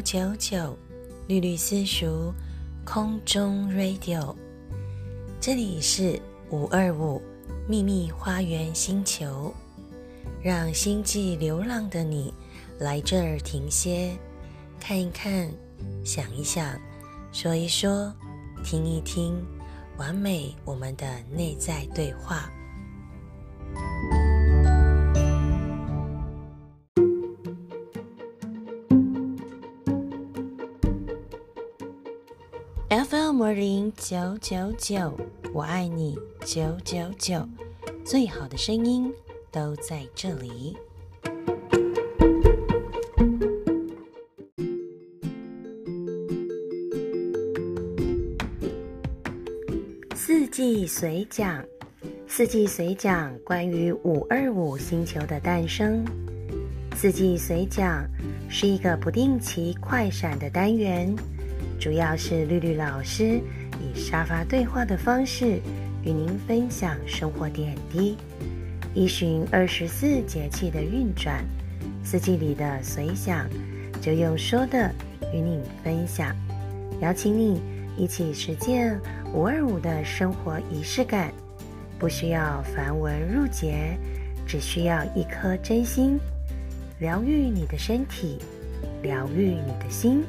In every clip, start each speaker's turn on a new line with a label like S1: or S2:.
S1: 九九九，绿绿私塾空中 Radio，这里是五二五秘密花园星球，让星际流浪的你来这儿停歇，看一看，想一想，说一说，听一听，完美我们的内在对话。FM 零九九九，我爱你九九九，最好的声音都在这里。四季随讲，四季随讲关于五二五星球的诞生。四季随讲是一个不定期快闪的单元。主要是绿绿老师以沙发对话的方式与您分享生活点滴，依循二十四节气的运转，四季里的随想，就用说的与你分享，邀请你一起实践五二五的生活仪式感，不需要繁文缛节，只需要一颗真心，疗愈你的身体，疗愈你的心。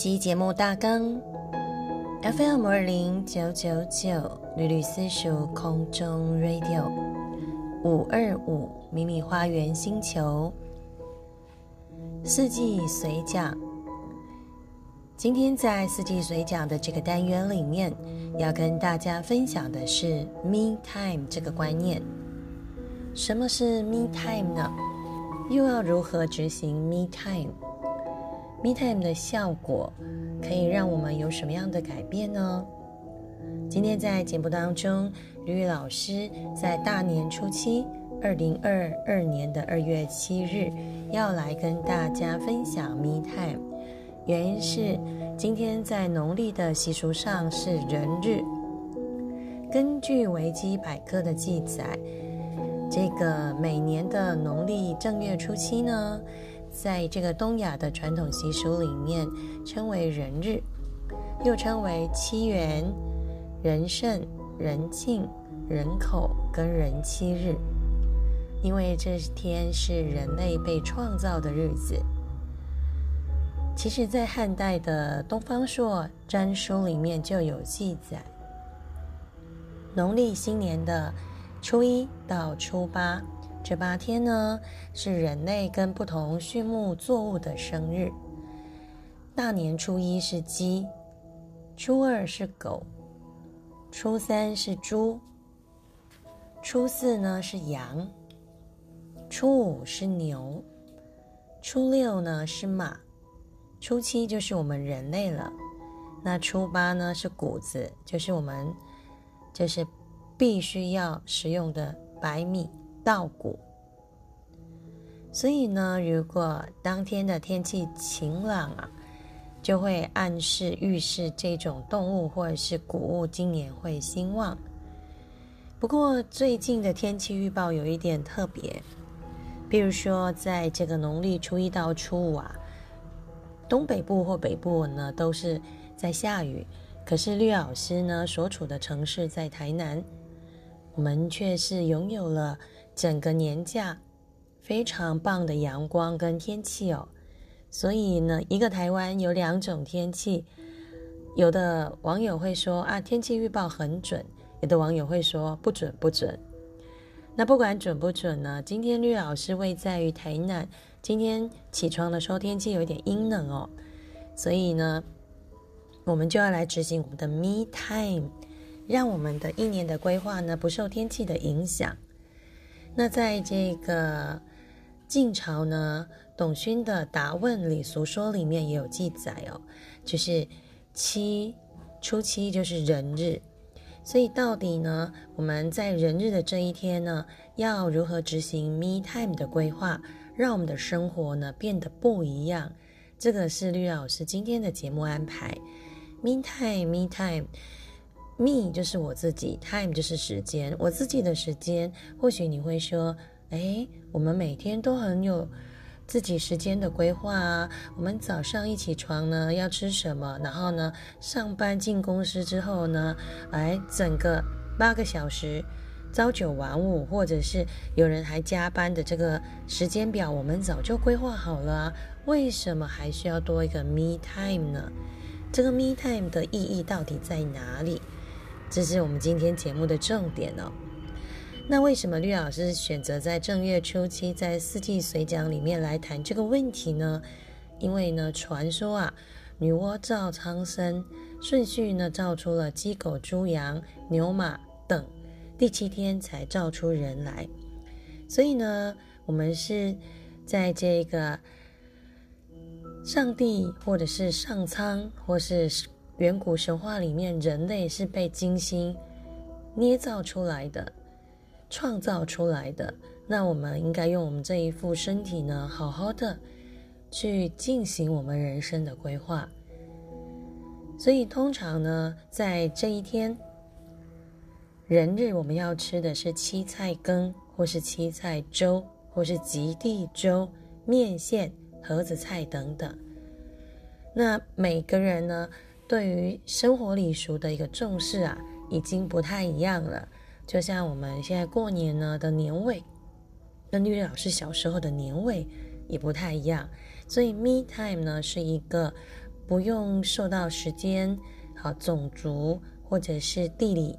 S1: 本集节目大纲：FM 二零九九九绿绿私塾空中 Radio 五二五迷你花园星球四季随讲。今天在四季随讲的这个单元里面，要跟大家分享的是 Me Time 这个观念。什么是 Me Time 呢？又要如何执行 “Me Time”？Me Time 的效果可以让我们有什么样的改变呢？今天在节目当中，吕宇老师在大年初七，二零二二年的二月七日，要来跟大家分享 Me Time。原因是今天在农历的习俗上是人日。根据维基百科的记载，这个每年的农历正月初七呢。在这个东亚的传统习俗里面，称为人日，又称为七元、人圣、人庆、人口跟人七日，因为这天是人类被创造的日子。其实，在汉代的《东方朔占书》里面就有记载，农历新年的初一到初八。这八天呢，是人类跟不同畜牧作物的生日。大年初一是鸡，初二是狗，初三是猪，初四呢是羊，初五是牛，初六呢是马，初七就是我们人类了。那初八呢是谷子，就是我们就是必须要食用的白米。稻谷，所以呢，如果当天的天气晴朗啊，就会暗示预示这种动物或者是谷物今年会兴旺。不过最近的天气预报有一点特别，比如说在这个农历初一到初五啊，东北部或北部呢都是在下雨，可是绿老师呢所处的城市在台南，我们却是拥有了。整个年假非常棒的阳光跟天气哦，所以呢，一个台湾有两种天气。有的网友会说啊，天气预报很准；有的网友会说不准不准。那不管准不准呢，今天绿老师位在于台南，今天起床的时候天气有点阴冷哦，所以呢，我们就要来执行我们的 Me Time，让我们的一年的规划呢不受天气的影响。那在这个晋朝呢，董勋的《答问礼俗说》里面也有记载哦，就是七初七就是人日，所以到底呢，我们在人日的这一天呢，要如何执行 Me Time 的规划，让我们的生活呢变得不一样？这个是绿老师今天的节目安排。Me Time Me Time Me 就是我自己，Time 就是时间，我自己的时间。或许你会说，哎，我们每天都很有自己时间的规划啊。我们早上一起床呢，要吃什么？然后呢，上班进公司之后呢，哎，整个八个小时。朝九晚五，或者是有人还加班的这个时间表，我们早就规划好了啊。为什么还需要多一个 me time 呢？这个 me time 的意义到底在哪里？这是我们今天节目的重点哦。那为什么绿老师选择在正月初七，在四季随讲里面来谈这个问题呢？因为呢，传说啊，女娲造苍生，顺序呢造出了鸡、狗、猪、羊、牛、马等。第七天才造出人来，所以呢，我们是在这个上帝或者是上苍或是远古神话里面，人类是被精心捏造出来的、创造出来的。那我们应该用我们这一副身体呢，好好的去进行我们人生的规划。所以通常呢，在这一天。人日我们要吃的是七菜羹，或是七菜粥，或是极地粥、面线、盒子菜等等。那每个人呢，对于生活礼俗的一个重视啊，已经不太一样了。就像我们现在过年呢的年味，跟绿绿老师小时候的年味也不太一样。所以，me time 呢是一个不用受到时间、好种族或者是地理。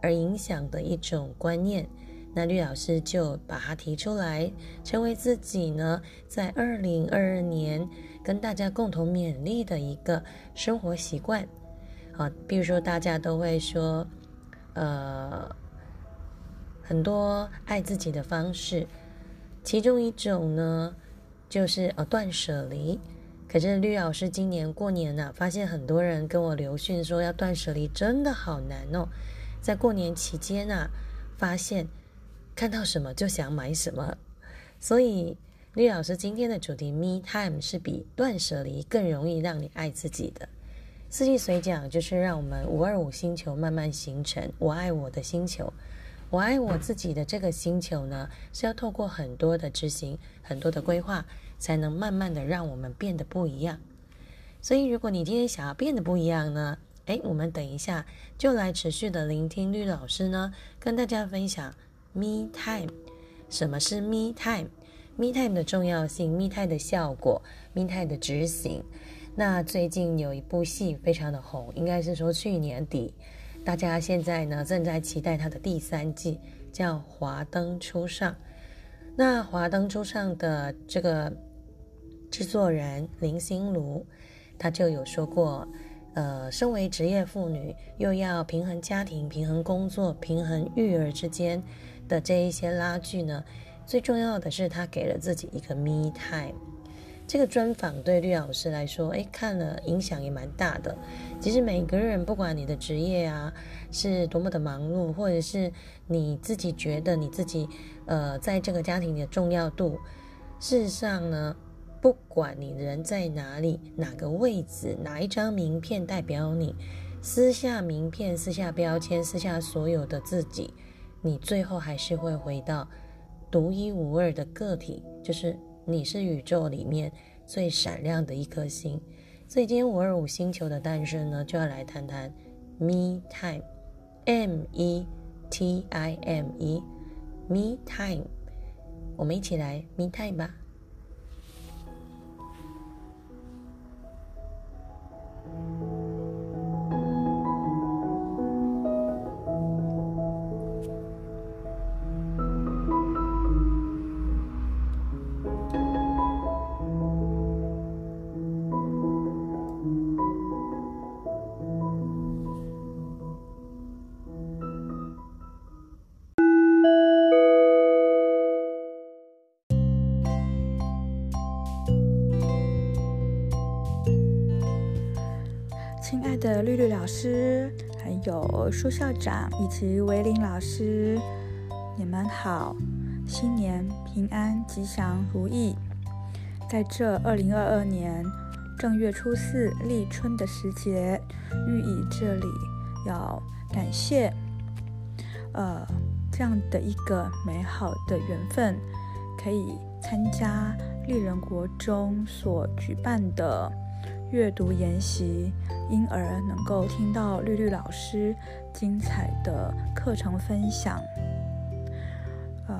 S1: 而影响的一种观念，那绿老师就把它提出来，成为自己呢在二零二二年跟大家共同勉励的一个生活习惯。啊，比如说大家都会说，呃，很多爱自己的方式，其中一种呢就是呃断舍离。可是绿老师今年过年呢，发现很多人跟我留讯说要断舍离，真的好难哦。在过年期间啊，发现看到什么就想买什么，所以绿老师今天的主题 “Me Time” 是比断舍离更容易让你爱自己的。四季随讲就是让我们五二五星球慢慢形成。我爱我的星球，我爱我自己的这个星球呢，是要透过很多的执行、很多的规划，才能慢慢的让我们变得不一样。所以，如果你今天想要变得不一样呢？哎，我们等一下就来持续的聆听绿老师呢，跟大家分享 Me Time。什么是 “Me Time”？Time？Me Time 的重要性，Me Time 的效果，Me Time 的执行。那最近有一部戏非常的红，应该是说去年底，大家现在呢正在期待它的第三季，叫《华灯初上》。那《华灯初上》的这个制作人林心如，他就有说过。呃，身为职业妇女，又要平衡家庭、平衡工作、平衡育儿之间的这一些拉锯呢，最重要的是他给了自己一个 me time。这个专访对绿老师来说，哎，看了影响也蛮大的。其实每个人，不管你的职业啊是多么的忙碌，或者是你自己觉得你自己呃在这个家庭里的重要度，事实上呢。不管你人在哪里，哪个位置，哪一张名片代表你，撕下名片，撕下标签，撕下所有的自己，你最后还是会回到独一无二的个体，就是你是宇宙里面最闪亮的一颗星。所以今天五二五星球的诞生呢，就要来谈谈 Me Time，M E T I M E，Me Time，我们一起来 Me Time 吧。
S2: 绿绿老师，还有舒校长以及维林老师，你们好，新年平安、吉祥如意。在这二零二二年正月初四立春的时节，寓意这里要感谢，呃，这样的一个美好的缘分，可以参加丽人国中所举办的。阅读研习，因而能够听到绿绿老师精彩的课程分享。呃，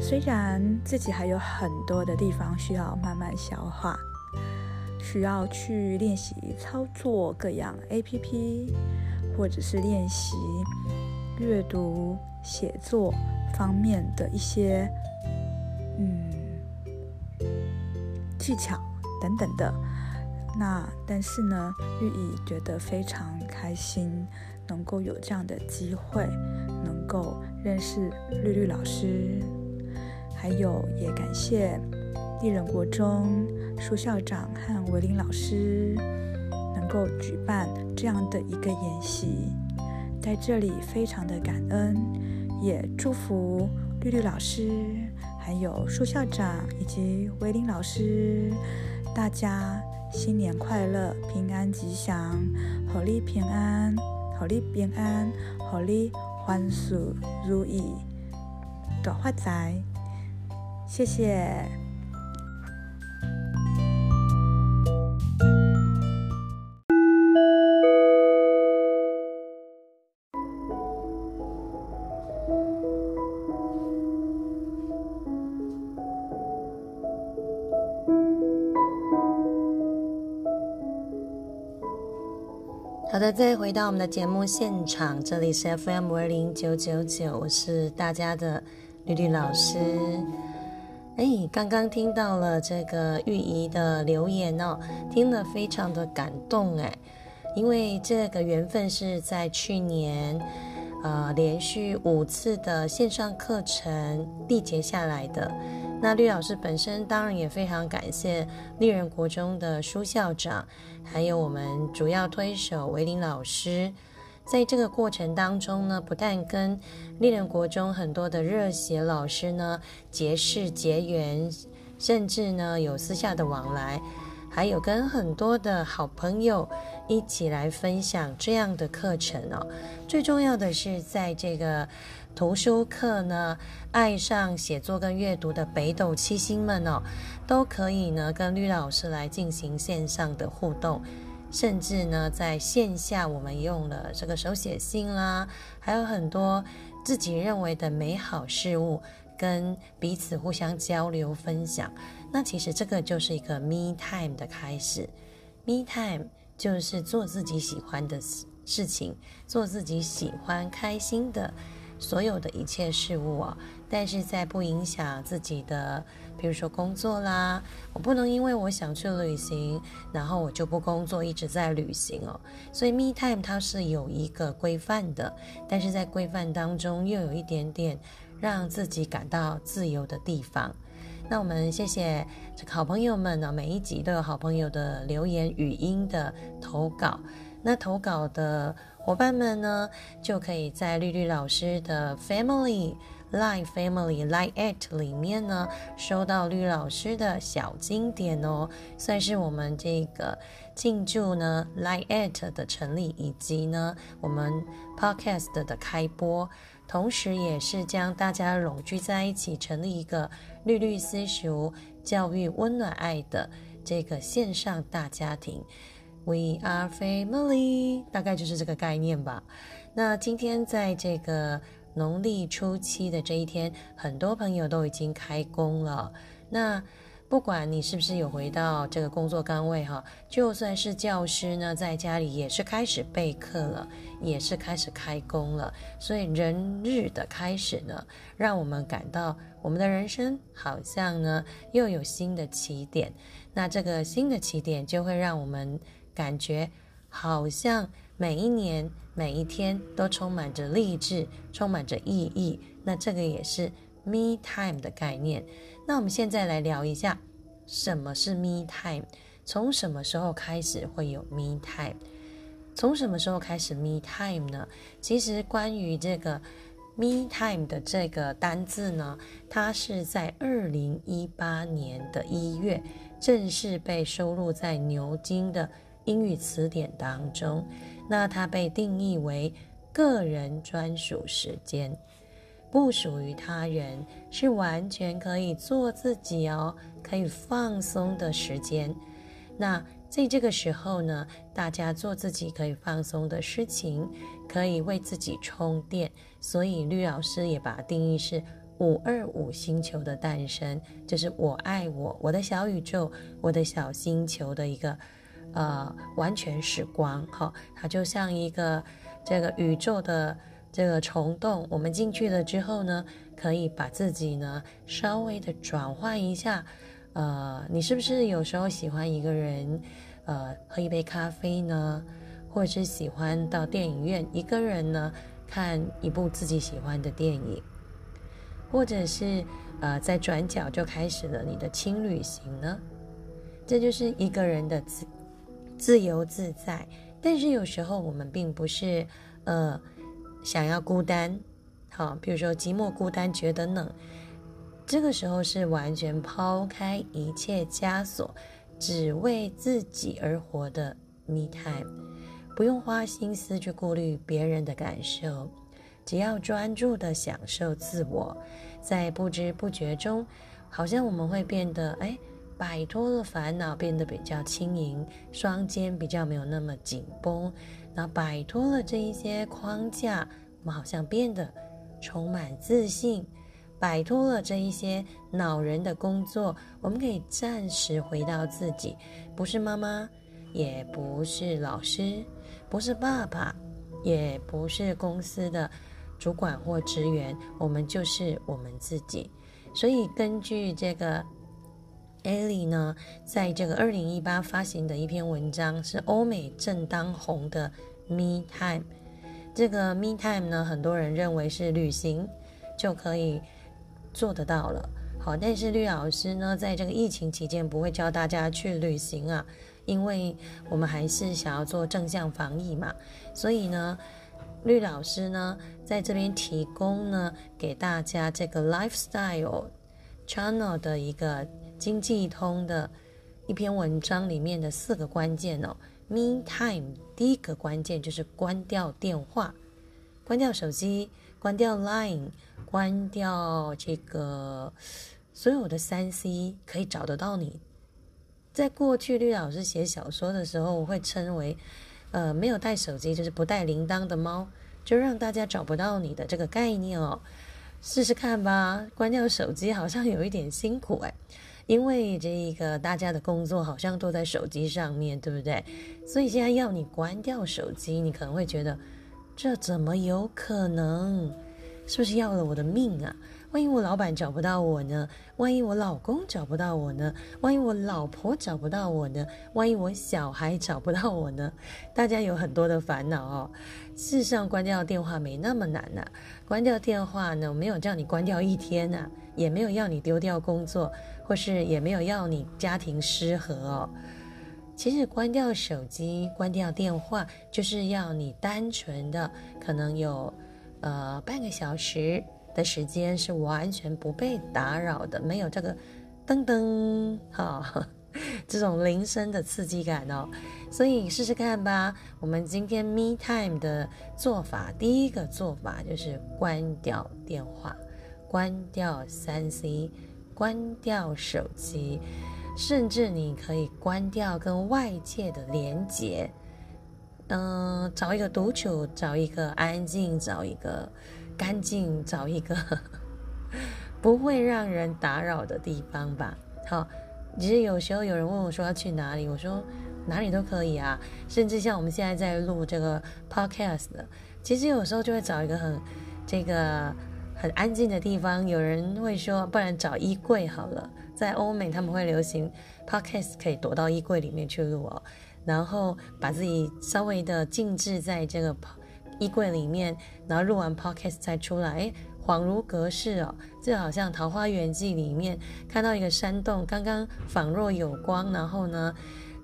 S2: 虽然自己还有很多的地方需要慢慢消化，需要去练习操作各样 APP，或者是练习阅读、写作方面的一些嗯技巧等等的。那但是呢，玉怡觉得非常开心，能够有这样的机会，能够认识绿绿老师，还有也感谢丽人国中舒校长和维林老师能够举办这样的一个演习，在这里非常的感恩，也祝福绿绿老师，还有舒校长以及维林老师，大家。新年快乐，平安吉祥，好利平安，好利平安，好利欢喜如意，大发财，谢谢。
S1: 回到我们的节目现场，这里是 FM 二零九九九，我是大家的绿绿老师。哎，刚刚听到了这个玉怡的留言哦，听了非常的感动哎，因为这个缘分是在去年，呃，连续五次的线上课程缔结下来的。那绿老师本身当然也非常感谢丽人国中的舒校长。还有我们主要推手维林老师，在这个过程当中呢，不但跟丽人国中很多的热血老师呢结识结缘，甚至呢有私下的往来，还有跟很多的好朋友一起来分享这样的课程哦。最重要的是，在这个图书课呢，爱上写作跟阅读的北斗七星们哦。都可以呢，跟绿老师来进行线上的互动，甚至呢，在线下我们用了这个手写信啦，还有很多自己认为的美好事物，跟彼此互相交流分享。那其实这个就是一个 me time 的开始，me time 就是做自己喜欢的事事情，做自己喜欢开心的所有的一切事物啊，但是在不影响自己的。比如说工作啦，我不能因为我想去旅行，然后我就不工作，一直在旅行哦。所以 me time 它是有一个规范的，但是在规范当中又有一点点让自己感到自由的地方。那我们谢谢这个好朋友们呢，每一集都有好朋友的留言语音的投稿。那投稿的伙伴们呢，就可以在绿绿老师的 family。Line Family Line at 里面呢，收到绿老师的小经典哦，算是我们这个庆祝呢 Line at 的成立，以及呢我们 Podcast 的开播，同时也是将大家拢聚在一起，成立一个绿绿私塾教育温暖爱的这个线上大家庭。We are family，大概就是这个概念吧。那今天在这个。农历初七的这一天，很多朋友都已经开工了。那不管你是不是有回到这个工作岗位哈，就算是教师呢，在家里也是开始备课了，也是开始开工了。所以人日的开始呢，让我们感到我们的人生好像呢又有新的起点。那这个新的起点就会让我们感觉好像每一年。每一天都充满着励志，充满着意义。那这个也是 me time 的概念。那我们现在来聊一下，什么是 me time？从什么时候开始会有 me time？从什么时候开始 me time 呢？其实关于这个 me time 的这个单字呢，它是在二零一八年的一月正式被收录在牛津的英语词典当中。那它被定义为个人专属时间，不属于他人，是完全可以做自己哦，可以放松的时间。那在这个时候呢，大家做自己可以放松的事情，可以为自己充电。所以绿老师也把它定义是五二五星球的诞生，就是我爱我，我的小宇宙，我的小星球的一个呃完全时光。哈，它就像一个这个宇宙的这个虫洞，我们进去了之后呢，可以把自己呢稍微的转换一下。呃，你是不是有时候喜欢一个人，呃，喝一杯咖啡呢？或者是喜欢到电影院一个人呢，看一部自己喜欢的电影，或者是呃，在转角就开始了你的轻旅行呢？这就是一个人的自自由自在。但是有时候我们并不是呃想要孤单，好，比如说寂寞孤单觉得冷。这个时候是完全抛开一切枷锁，只为自己而活的 me time，不用花心思去顾虑别人的感受，只要专注的享受自我，在不知不觉中，好像我们会变得哎，摆脱了烦恼，变得比较轻盈，双肩比较没有那么紧绷，那摆脱了这一些框架，我们好像变得充满自信。摆脱了这一些恼人的工作，我们可以暂时回到自己，不是妈妈，也不是老师，不是爸爸，也不是公司的主管或职员，我们就是我们自己。所以，根据这个艾莉呢，在这个二零一八发行的一篇文章，是欧美正当红的 Me Time。这个 Me Time 呢，很多人认为是旅行就可以。做得到了，好，但是绿老师呢，在这个疫情期间不会教大家去旅行啊，因为我们还是想要做正向防疫嘛，所以呢，绿老师呢在这边提供呢给大家这个 lifestyle channel 的一个经济通的一篇文章里面的四个关键哦，me time 第一个关键就是关掉电话，关掉手机，关掉 line。关掉这个所有的三 C，可以找得到你。在过去，绿老师写小说的时候，我会称为“呃，没有带手机就是不带铃铛的猫”，就让大家找不到你的这个概念哦。试试看吧，关掉手机好像有一点辛苦哎，因为这一个大家的工作好像都在手机上面对不对？所以现在要你关掉手机，你可能会觉得这怎么有可能？是不是要了我的命啊？万一我老板找不到我呢？万一我老公找不到我呢？万一我老婆找不到我呢？万一我小孩找不到我呢？大家有很多的烦恼哦。事实上，关掉电话没那么难呐。关掉电话呢，没有叫你关掉一天呐，也没有要你丢掉工作，或是也没有要你家庭失和哦。其实，关掉手机、关掉电话，就是要你单纯的可能有。呃，半个小时的时间是完全不被打扰的，没有这个噔噔哈 这种铃声的刺激感哦。所以试试看吧。我们今天 Me Time 的做法，第一个做法就是关掉电话，关掉三 C，关掉手机，甚至你可以关掉跟外界的连接。嗯，找一个独处，找一个安静，找一个干净，找一个 不会让人打扰的地方吧。好，其实有时候有人问我说要去哪里，我说哪里都可以啊，甚至像我们现在在录这个 podcast，其实有时候就会找一个很这个很安静的地方。有人会说，不然找衣柜好了，在欧美他们会流行 podcast 可以躲到衣柜里面去录哦。然后把自己稍微的静置在这个衣柜里面，然后录完 podcast 再出来，恍如隔世哦，就好像《桃花源记》里面看到一个山洞，刚刚仿若有光，然后呢，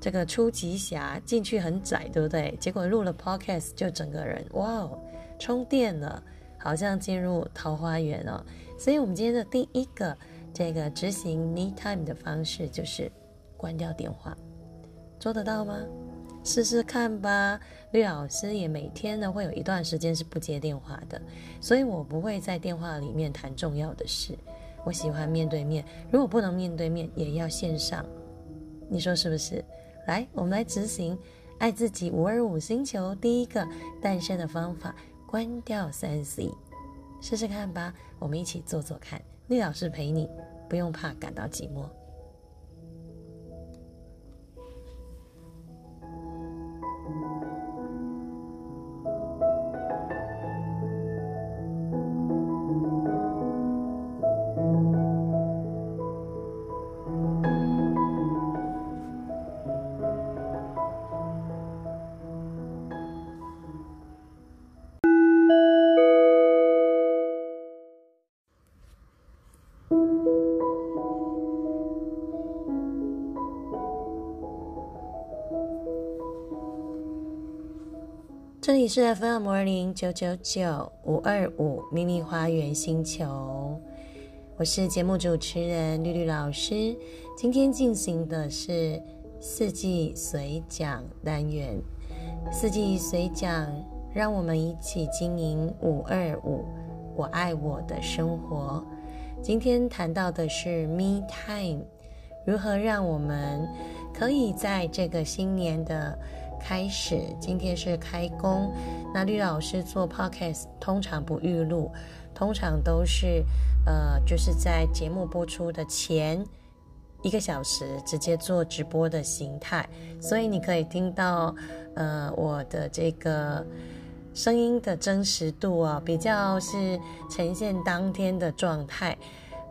S1: 这个初级侠进去很窄，对不对？结果录了 podcast 就整个人哇哦，充电了，好像进入桃花源哦。所以，我们今天的第一个这个执行 me time 的方式就是关掉电话，做得到吗？试试看吧。绿老师也每天呢会有一段时间是不接电话的，所以我不会在电话里面谈重要的事。我喜欢面对面，如果不能面对面，也要线上。你说是不是？来，我们来执行爱自己五二五星球第一个诞生的方法：关掉三 C，试试看吧。我们一起做做看，丽老师陪你，不用怕感到寂寞。这里是 FM 二零九九九五二五秘密花园星球，我是节目主持人绿绿老师。今天进行的是四季随讲单元，四季随讲，让我们一起经营五二五，我爱我的生活。今天谈到的是 Me Time，如何让我们可以在这个新年的。开始，今天是开工。那绿老师做 podcast 通常不预录，通常都是呃，就是在节目播出的前一个小时直接做直播的形态，所以你可以听到呃我的这个声音的真实度啊，比较是呈现当天的状态。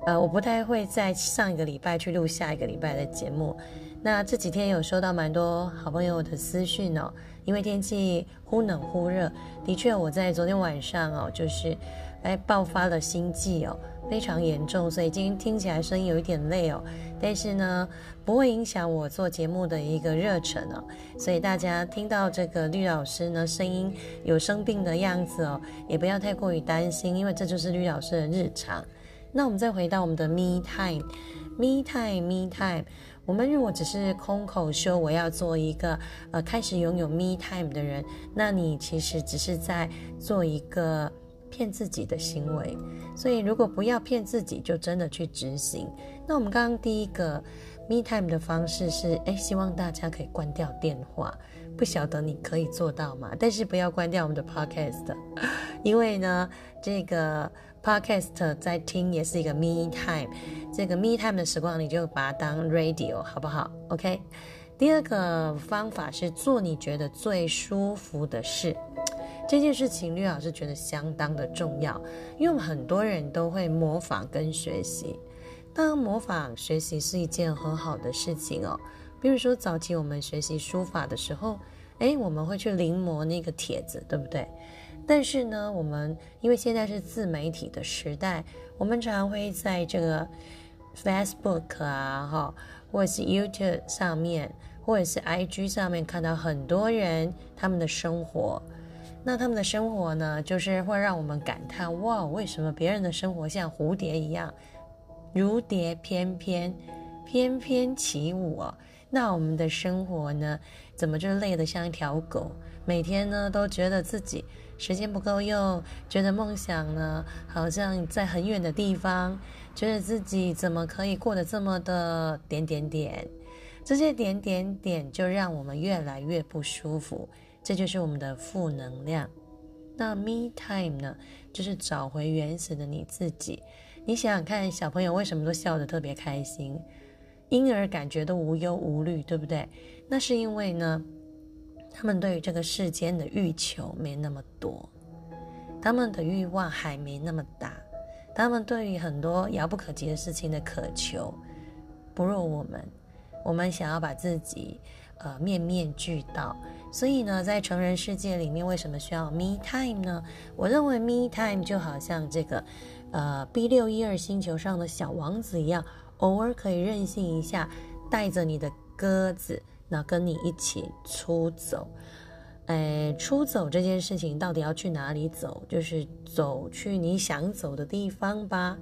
S1: 呃，我不太会在上一个礼拜去录下一个礼拜的节目。那这几天有收到蛮多好朋友的私讯哦，因为天气忽冷忽热，的确我在昨天晚上哦，就是哎爆发了心悸哦，非常严重，所以今天听起来声音有一点累哦，但是呢不会影响我做节目的一个热忱哦，所以大家听到这个绿老师呢声音有生病的样子哦，也不要太过于担心，因为这就是绿老师的日常。那我们再回到我们的 me time，me time，me time。我们如果只是空口说我要做一个呃开始拥有 me time 的人，那你其实只是在做一个骗自己的行为。所以如果不要骗自己，就真的去执行。那我们刚刚第一个 me time 的方式是，哎，希望大家可以关掉电话。不晓得你可以做到吗？但是不要关掉我们的 podcast，因为呢，这个。Podcast 在听也是一个 me time，这个 me time 的时光，你就把它当 radio，好不好？OK。第二个方法是做你觉得最舒服的事，这件事情绿老师觉得相当的重要，因为我们很多人都会模仿跟学习，当然模仿学习是一件很好的事情哦。比如说早期我们学习书法的时候，哎，我们会去临摹那个帖子，对不对？但是呢，我们因为现在是自媒体的时代，我们常会在这个 Facebook 啊，哈，或者是 YouTube 上面，或者是 IG 上面看到很多人他们的生活。那他们的生活呢，就是会让我们感叹：哇，为什么别人的生活像蝴蝶一样，如蝶翩翩，翩翩起舞啊？那我们的生活呢，怎么就累得像一条狗？每天呢，都觉得自己。时间不够用，觉得梦想呢好像在很远的地方，觉得自己怎么可以过得这么的点点点，这些点点点就让我们越来越不舒服，这就是我们的负能量。那 me time 呢，就是找回原始的你自己。你想想看，小朋友为什么都笑得特别开心，婴儿感觉都无忧无虑，对不对？那是因为呢。他们对于这个世间的欲求没那么多，他们的欲望还没那么大，他们对于很多遥不可及的事情的渴求不如我们。我们想要把自己呃面面俱到，所以呢，在成人世界里面，为什么需要 me time 呢？我认为 me time 就好像这个呃 B 六一二星球上的小王子一样，偶尔可以任性一下，带着你的鸽子。那跟你一起出走。哎，出走这件事情到底要去哪里走？就是走去你想走的地方吧。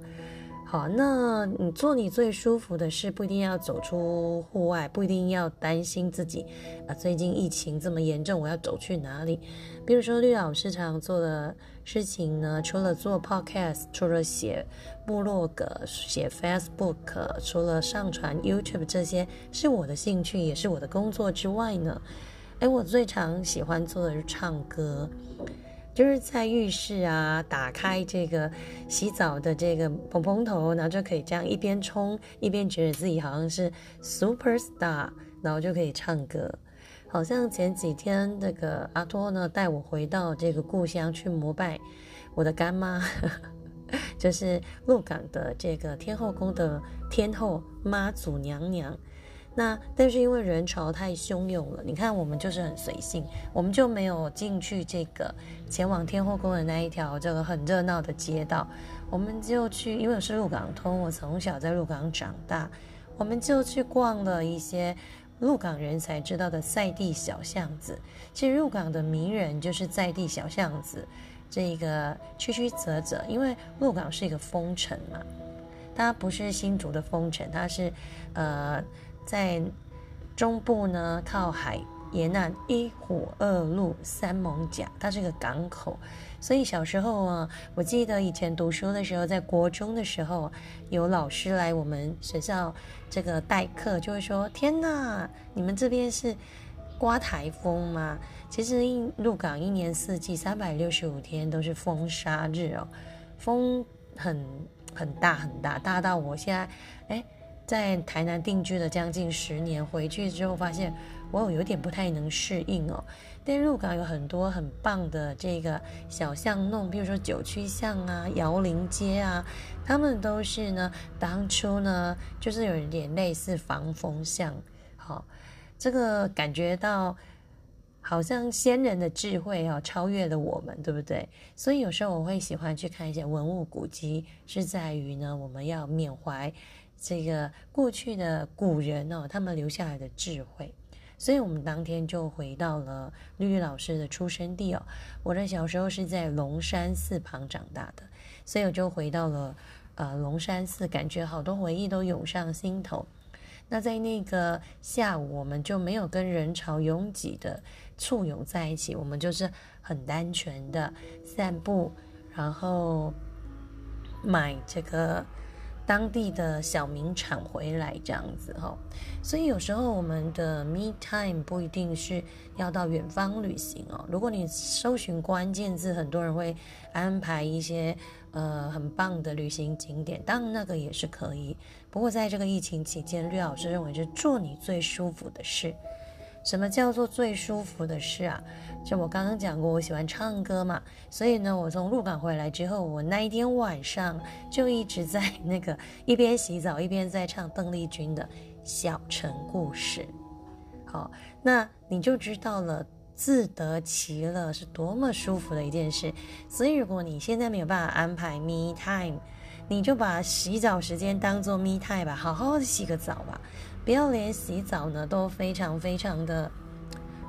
S1: 好，那你做你最舒服的事，不一定要走出户外，不一定要担心自己啊。最近疫情这么严重，我要走去哪里？比如说绿老师常做的事情呢，除了做 podcast，除了写部落格、写 Facebook，除了上传 YouTube 这些是我的兴趣，也是我的工作之外呢，哎，我最常喜欢做的是唱歌。就是在浴室啊，打开这个洗澡的这个蓬蓬头，然后就可以这样一边冲一边觉得自己好像是 super star，然后就可以唱歌。好像前几天那个阿托呢带我回到这个故乡去膜拜我的干妈，就是鹿港的这个天后宫的天后妈祖娘娘。那但是因为人潮太汹涌了，你看我们就是很随性，我们就没有进去这个前往天后宫的那一条这个很热闹的街道，我们就去，因为我是鹿港通，我从小在鹿港长大，我们就去逛了一些鹿港人才知道的在地小巷子。其实鹿港的名人就是在地小巷子，这个曲曲折折，因为鹿港是一个风城嘛，它不是新竹的风城，它是呃。在中部呢，靠海沿岸一虎二鹿三艋甲，它是个港口，所以小时候啊，我记得以前读书的时候，在国中的时候，有老师来我们学校这个代课，就会说：“天哪，你们这边是刮台风吗？”其实鹿港一年四季三百六十五天都是风沙日哦，风很很大很大，大到我现在哎。在台南定居了将近十年，回去之后发现我有点不太能适应哦。但鹿港有很多很棒的这个小巷弄，比如说九曲巷啊、摇铃街啊，他们都是呢当初呢就是有一点类似防风巷，好，这个感觉到好像先人的智慧啊超越了我们，对不对？所以有时候我会喜欢去看一些文物古迹，是在于呢我们要缅怀。这个过去的古人哦，他们留下来的智慧，所以我们当天就回到了绿绿老师的出生地哦。我的小时候是在龙山寺旁长大的，所以我就回到了呃龙山寺，感觉好多回忆都涌上心头。那在那个下午，我们就没有跟人潮拥挤的簇拥在一起，我们就是很单纯的散步，然后买这个。当地的小名产回来这样子哈，所以有时候我们的 me time 不一定是要到远方旅行哦。如果你搜寻关键字，很多人会安排一些呃很棒的旅行景点，当然那个也是可以。不过在这个疫情期间，绿老师认为是做你最舒服的事。什么叫做最舒服的事啊？就我刚刚讲过，我喜欢唱歌嘛，所以呢，我从鹿港回来之后，我那一天晚上就一直在那个一边洗澡一边在唱邓丽君的《小城故事》。好，那你就知道了，自得其乐是多么舒服的一件事。所以，如果你现在没有办法安排 me time，你就把洗澡时间当做 me time 吧，好好的洗个澡吧。不要连洗澡呢都非常非常的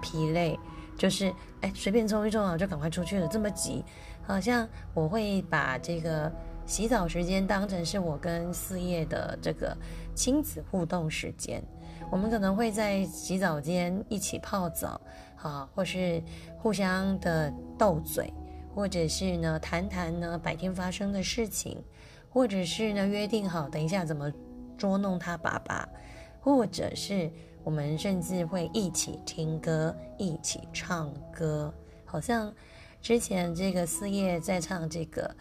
S1: 疲累，就是哎随便冲一冲啊就赶快出去了，这么急，好像我会把这个洗澡时间当成是我跟四叶的这个亲子互动时间，我们可能会在洗澡间一起泡澡，好，或是互相的斗嘴，或者是呢谈谈呢白天发生的事情，或者是呢约定好等一下怎么捉弄他爸爸。或者是我们甚至会一起听歌，一起唱歌。好像之前这个四叶在唱这个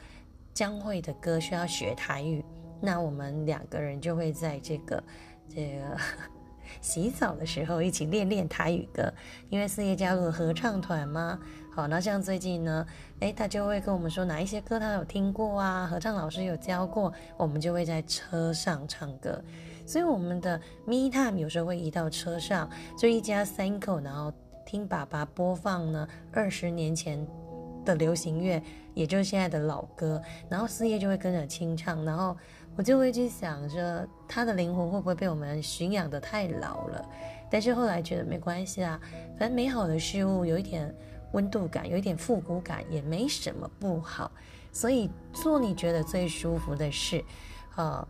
S1: 江蕙的歌，需要学台语，那我们两个人就会在这个这个 洗澡的时候一起练练台语歌。因为四叶加入了合唱团嘛，好，那像最近呢，诶，他就会跟我们说哪一些歌他有听过啊，合唱老师有教过，我们就会在车上唱歌。所以我们的 me time 有时候会移到车上，就一家三口，然后听爸爸播放呢二十年前的流行乐，也就是现在的老歌，然后四叶就会跟着清唱，然后我就会去想着他的灵魂会不会被我们驯养的太老了，但是后来觉得没关系啊，反正美好的事物有一点温度感，有一点复古感，也没什么不好。所以做你觉得最舒服的事，啊，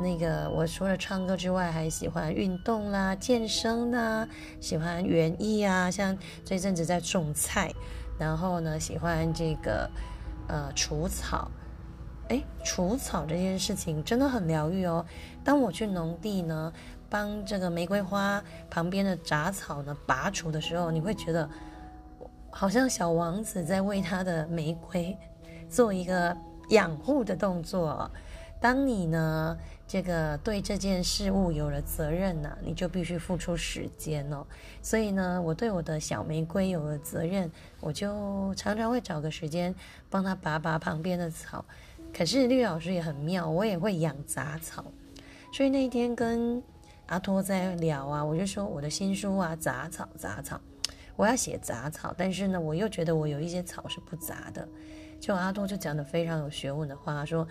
S1: 那个我除了唱歌之外，还喜欢运动啦、健身啦，喜欢园艺啊，像这阵子在种菜，然后呢，喜欢这个呃除草。哎，除草这件事情真的很疗愈哦。当我去农地呢，帮这个玫瑰花旁边的杂草呢拔除的时候，你会觉得好像小王子在为他的玫瑰做一个养护的动作。当你呢这个对这件事物有了责任呢，你就必须付出时间哦。所以呢，我对我的小玫瑰有了责任，我就常常会找个时间帮它拔拔旁边的草。可是绿老师也很妙，我也会养杂草，所以那一天跟阿托在聊啊，我就说我的新书啊，杂草杂草，我要写杂草，但是呢，我又觉得我有一些草是不杂的，就阿托就讲的非常有学问的话，说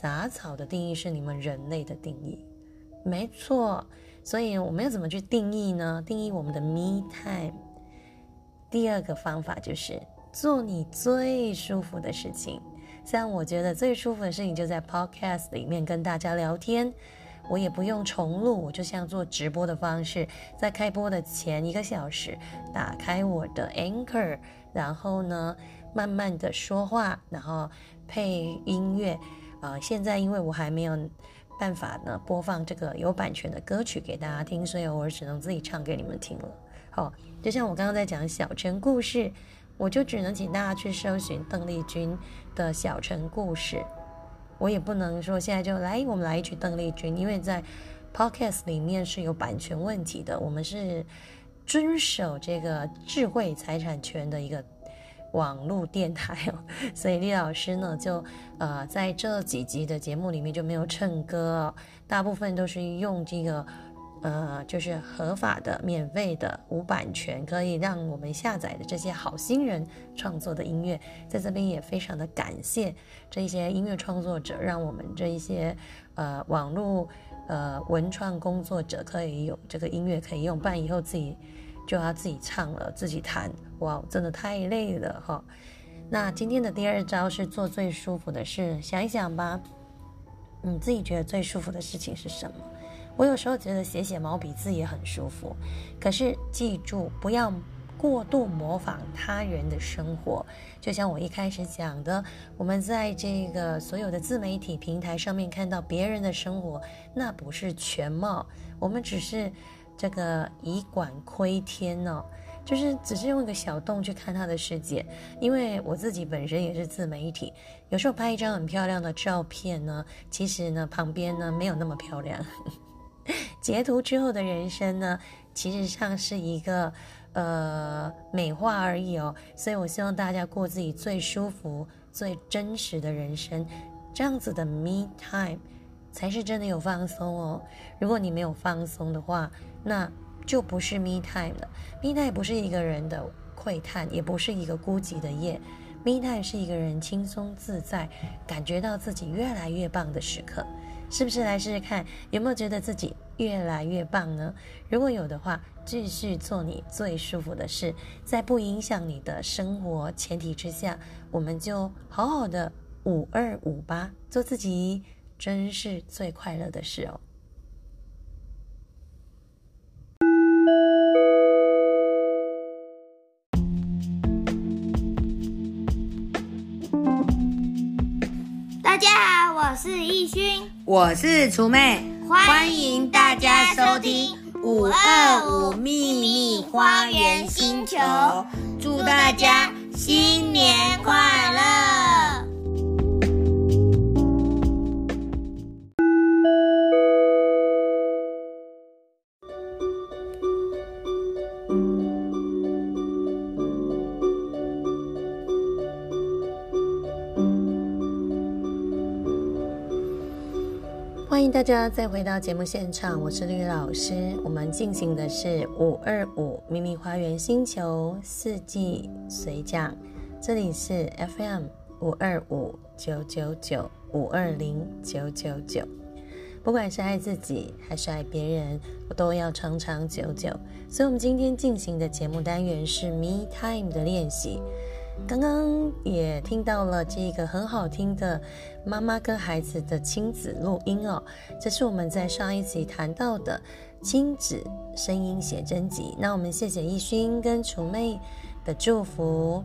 S1: 杂草的定义是你们人类的定义，没错，所以我们要怎么去定义呢？定义我们的 me time，第二个方法就是做你最舒服的事情。像我觉得最舒服的事情就在 Podcast 里面跟大家聊天，我也不用重录，我就像做直播的方式，在开播的前一个小时打开我的 Anchor，然后呢慢慢的说话，然后配音乐。啊，现在因为我还没有办法呢播放这个有版权的歌曲给大家听，所以我只能自己唱给你们听了。好，就像我刚刚在讲小城故事。我就只能请大家去搜寻邓丽君的小城故事，我也不能说现在就来，我们来一曲邓丽君，因为在 Podcast 里面是有版权问题的，我们是遵守这个智慧财产权的一个网络电台哦，所以李老师呢就呃在这几集的节目里面就没有唱歌，哦大部分都是用这个。呃，就是合法的、免费的、无版权，可以让我们下载的这些好心人创作的音乐，在这边也非常的感谢这些音乐创作者，让我们这一些呃网络呃文创工作者可以有这个音乐可以用，不然以后自己就要自己唱了、自己弹，哇，真的太累了哈。那今天的第二招是做最舒服的事，想一想吧，你自己觉得最舒服的事情是什么？我有时候觉得写写毛笔字也很舒服，可是记住不要过度模仿他人的生活。就像我一开始讲的，我们在这个所有的自媒体平台上面看到别人的生活，那不是全貌，我们只是这个以管窥天哦，就是只是用一个小洞去看他的世界。因为我自己本身也是自媒体，有时候拍一张很漂亮的照片呢，其实呢旁边呢没有那么漂亮。截图之后的人生呢，其实上是一个呃美化而已哦。所以我希望大家过自己最舒服、最真实的人生，这样子的 me time 才是真的有放松哦。如果你没有放松的话，那就不是 me time 了。me time 不是一个人的窥探，也不是一个孤寂的夜。me time 是一个人轻松自在，感觉到自己越来越棒的时刻。是不是来试试看，有没有觉得自己越来越棒呢？如果有的话，继续做你最舒服的事，在不影响你的生活前提之下，我们就好好的五二五八，做自己，真是最快乐的事哦。
S3: 大家好，我是易勋。
S4: 我是厨妹，
S3: 欢迎大家收听五二五秘密花园星球，祝大家新年快乐！
S1: 家再回到节目现场，我是绿老师。我们进行的是五二五秘密花园星球四季随讲，这里是 FM 五二五九九九五二零九九九。不管是爱自己还是爱别人，我都要长长久久。所以，我们今天进行的节目单元是 Me Time 的练习。刚刚也听到了这个很好听的妈妈跟孩子的亲子录音哦，这是我们在上一集谈到的亲子声音写真集。那我们谢谢艺勋跟楚妹的祝福。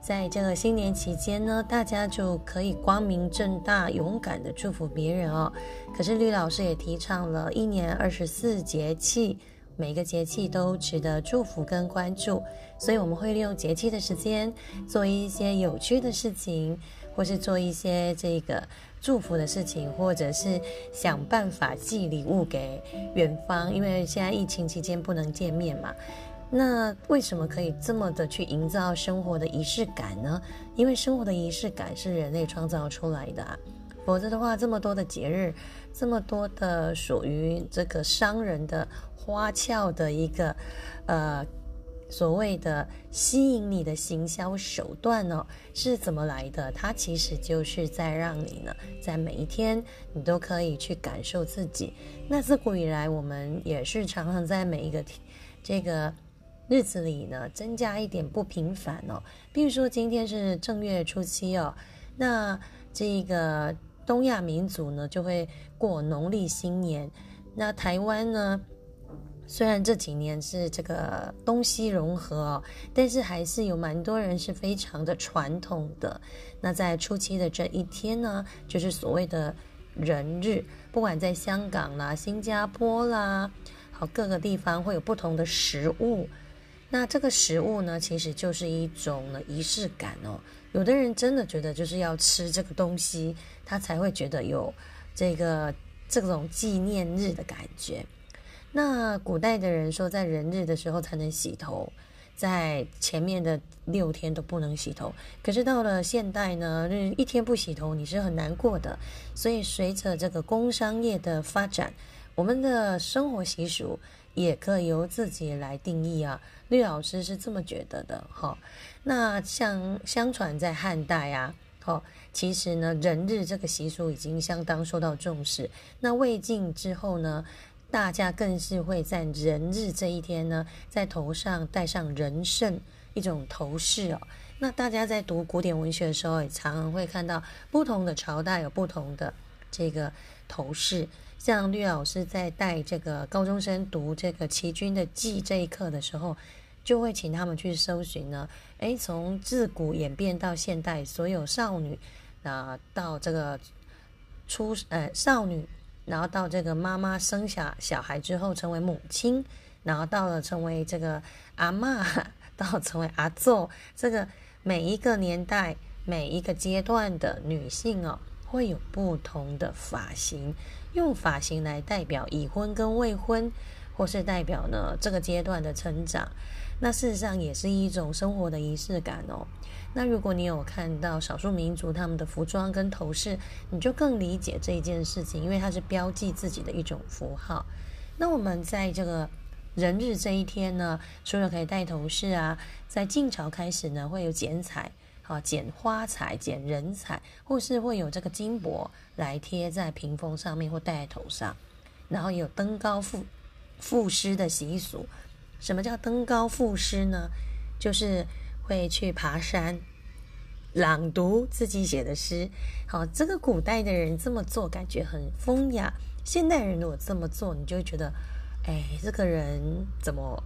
S1: 在这个新年期间呢，大家就可以光明正大、勇敢的祝福别人哦。可是吕老师也提倡了一年二十四节气，每个节气都值得祝福跟关注，所以我们会利用节气的时间做一些有趣的事情，或是做一些这个祝福的事情，或者是想办法寄礼物给远方，因为现在疫情期间不能见面嘛。那为什么可以这么的去营造生活的仪式感呢？因为生活的仪式感是人类创造出来的啊，否则的话，这么多的节日，这么多的属于这个商人的花俏的一个呃所谓的吸引你的行销手段呢，是怎么来的？它其实就是在让你呢，在每一天你都可以去感受自己。那自古以来，我们也是常常在每一个这个。日子里呢，增加一点不平凡哦。比如说，今天是正月初七哦，那这个东亚民族呢就会过农历新年。那台湾呢，虽然这几年是这个东西融合，但是还是有蛮多人是非常的传统的。那在初七的这一天呢，就是所谓的人日，不管在香港啦、新加坡啦，好各个地方会有不同的食物。那这个食物呢，其实就是一种呢仪式感哦。有的人真的觉得就是要吃这个东西，他才会觉得有这个这种纪念日的感觉。那古代的人说，在人日的时候才能洗头，在前面的六天都不能洗头。可是到了现代呢，一天不洗头你是很难过的。所以随着这个工商业的发展，我们的生活习俗。也可以由自己来定义啊，绿老师是这么觉得的哈。那像相传在汉代啊，哦，其实呢，人日这个习俗已经相当受到重视。那魏晋之后呢，大家更是会在人日这一天呢，在头上戴上人圣一种头饰哦。那大家在读古典文学的时候，也常常会看到不同的朝代有不同的这个头饰。像绿老师在带这个高中生读这个齐军的记这一课的时候，就会请他们去搜寻呢。诶，从自古演变到现代，所有少女啊，到这个出呃少女，然后到这个妈妈生下小孩之后成为母亲，然后到了成为这个阿妈，到成为阿祖，这个每一个年代、每一个阶段的女性哦，会有不同的发型。用发型来代表已婚跟未婚，或是代表呢这个阶段的成长，那事实上也是一种生活的仪式感哦。那如果你有看到少数民族他们的服装跟头饰，你就更理解这一件事情，因为它是标记自己的一种符号。那我们在这个人日这一天呢，除了可以戴头饰啊，在晋朝开始呢会有剪彩。啊，剪花彩、剪人彩，或是会有这个金箔来贴在屏风上面或戴在头上，然后有登高赋赋诗的习俗。什么叫登高赋诗呢？就是会去爬山，朗读自己写的诗。好，这个古代的人这么做，感觉很风雅；现代人如果这么做，你就会觉得，哎，这个人怎么？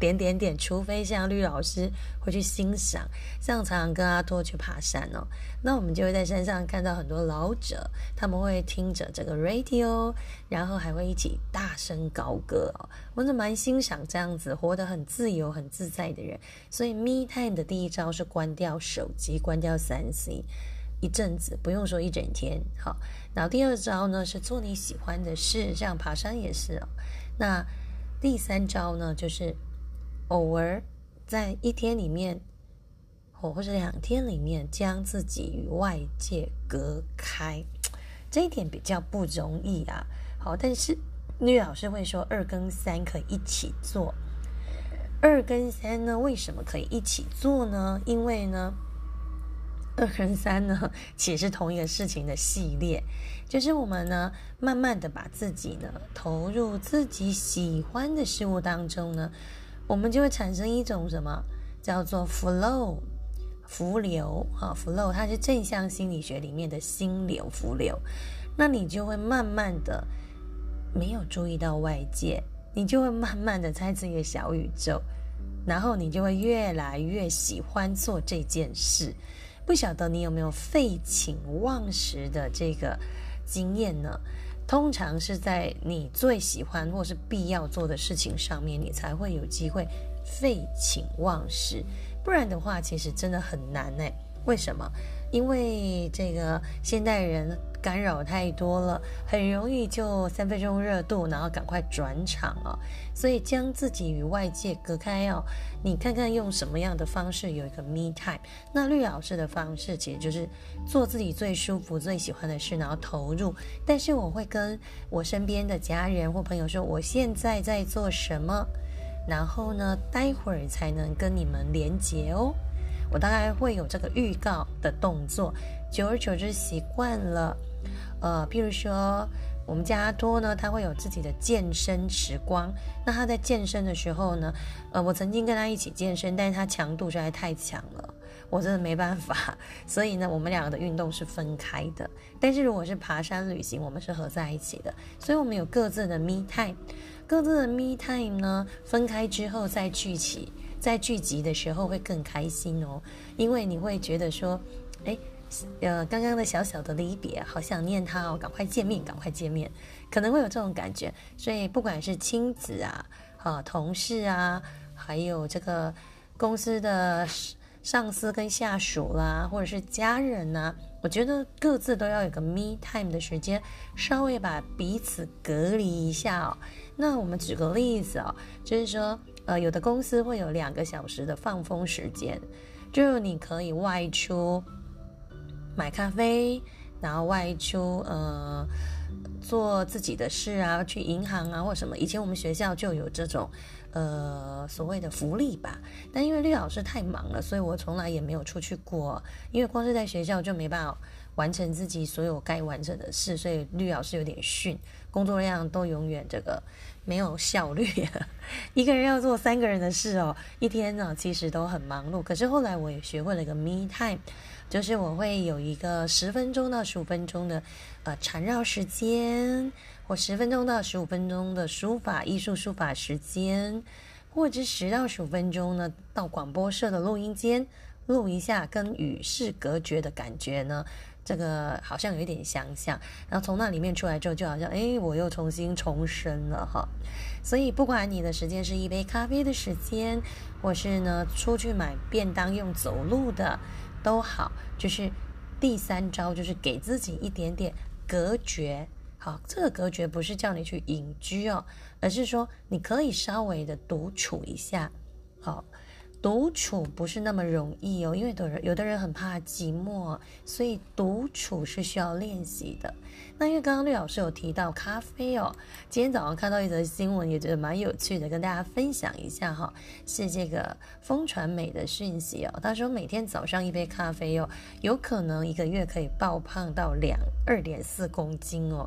S1: 点点点，除非像绿老师会去欣赏，像常常跟阿托去爬山哦，那我们就会在山上看到很多老者，他们会听着这个 radio，然后还会一起大声高歌哦。我是蛮欣赏这样子活得很自由、很自在的人。所以 me time 的第一招是关掉手机，关掉三 C 一阵子，不用说一整天。好，然后第二招呢是做你喜欢的事，像爬山也是哦。那第三招呢就是。偶尔在一天里面，或或者两天里面，将自己与外界隔开，这一点比较不容易啊。好，但是女老师会说，二跟三可以一起做。二跟三呢，为什么可以一起做呢？因为呢，二跟三呢，其实是同一个事情的系列，就是我们呢，慢慢的把自己呢投入自己喜欢的事物当中呢，我们就会产生一种什么叫做 flow，浮流啊，flow，它是正向心理学里面的心流浮流，那你就会慢慢的没有注意到外界，你就会慢慢的在自己的小宇宙。然后你就会越来越喜欢做这件事，不晓得你有没有废寝忘食的这个经验呢？通常是在你最喜欢或是必要做的事情上面，你才会有机会废寝忘食，不然的话，其实真的很难呢。为什么？因为这个现代人。干扰太多了，很容易就三分钟热度，然后赶快转场哦。所以将自己与外界隔开哦。你看看用什么样的方式有一个 me time？那绿老师的方式其实就是做自己最舒服、最喜欢的事，然后投入。但是我会跟我身边的家人或朋友说，我现在在做什么，然后呢，待会儿才能跟你们连接哦。我大概会有这个预告的动作，久而久之习惯了。呃，譬如说，我们家阿多呢，他会有自己的健身时光。那他在健身的时候呢，呃，我曾经跟他一起健身，但是他强度实在太强了，我真的没办法。所以呢，我们两个的运动是分开的。但是如果是爬山旅行，我们是合在一起的。所以我们有各自的 me time，各自的 me time 呢，分开之后再聚起，在聚集的时候会更开心哦，因为你会觉得说，哎。呃，刚刚的小小的离别，好想念他哦，赶快见面，赶快见面，可能会有这种感觉。所以不管是亲子啊、啊同事啊，还有这个公司的上司跟下属啦，或者是家人呐，我觉得各自都要有个 me time 的时间，稍微把彼此隔离一下哦。那我们举个例子哦，就是说，呃，有的公司会有两个小时的放风时间，就你可以外出。买咖啡，然后外出，呃，做自己的事啊，去银行啊，或什么。以前我们学校就有这种，呃，所谓的福利吧。但因为绿老师太忙了，所以我从来也没有出去过。因为光是在学校就没办法完成自己所有该完成的事，所以绿老师有点逊，工作量都永远这个没有效率。一个人要做三个人的事哦，一天呢其实都很忙碌。可是后来我也学会了一个 me time。就是我会有一个十分钟到十五分钟的，呃，缠绕时间，或十分钟到十五分钟的书法艺术书法时间，或者十到十五分钟呢，到广播社的录音间录一下跟与世隔绝的感觉呢，这个好像有一点相像。然后从那里面出来之后，就好像哎，我又重新重生了哈。所以不管你的时间是一杯咖啡的时间，或是呢出去买便当用走路的。都好，就是第三招，就是给自己一点点隔绝。好，这个隔绝不是叫你去隐居哦，而是说你可以稍微的独处一下。好。独处不是那么容易哦，因为有人有的人很怕寂寞，所以独处是需要练习的。那因为刚刚绿老师有提到咖啡哦，今天早上看到一则新闻，也觉得蛮有趣的，跟大家分享一下哈。是这个风传媒的讯息哦，他说每天早上一杯咖啡哦，有可能一个月可以爆胖到两二点四公斤哦。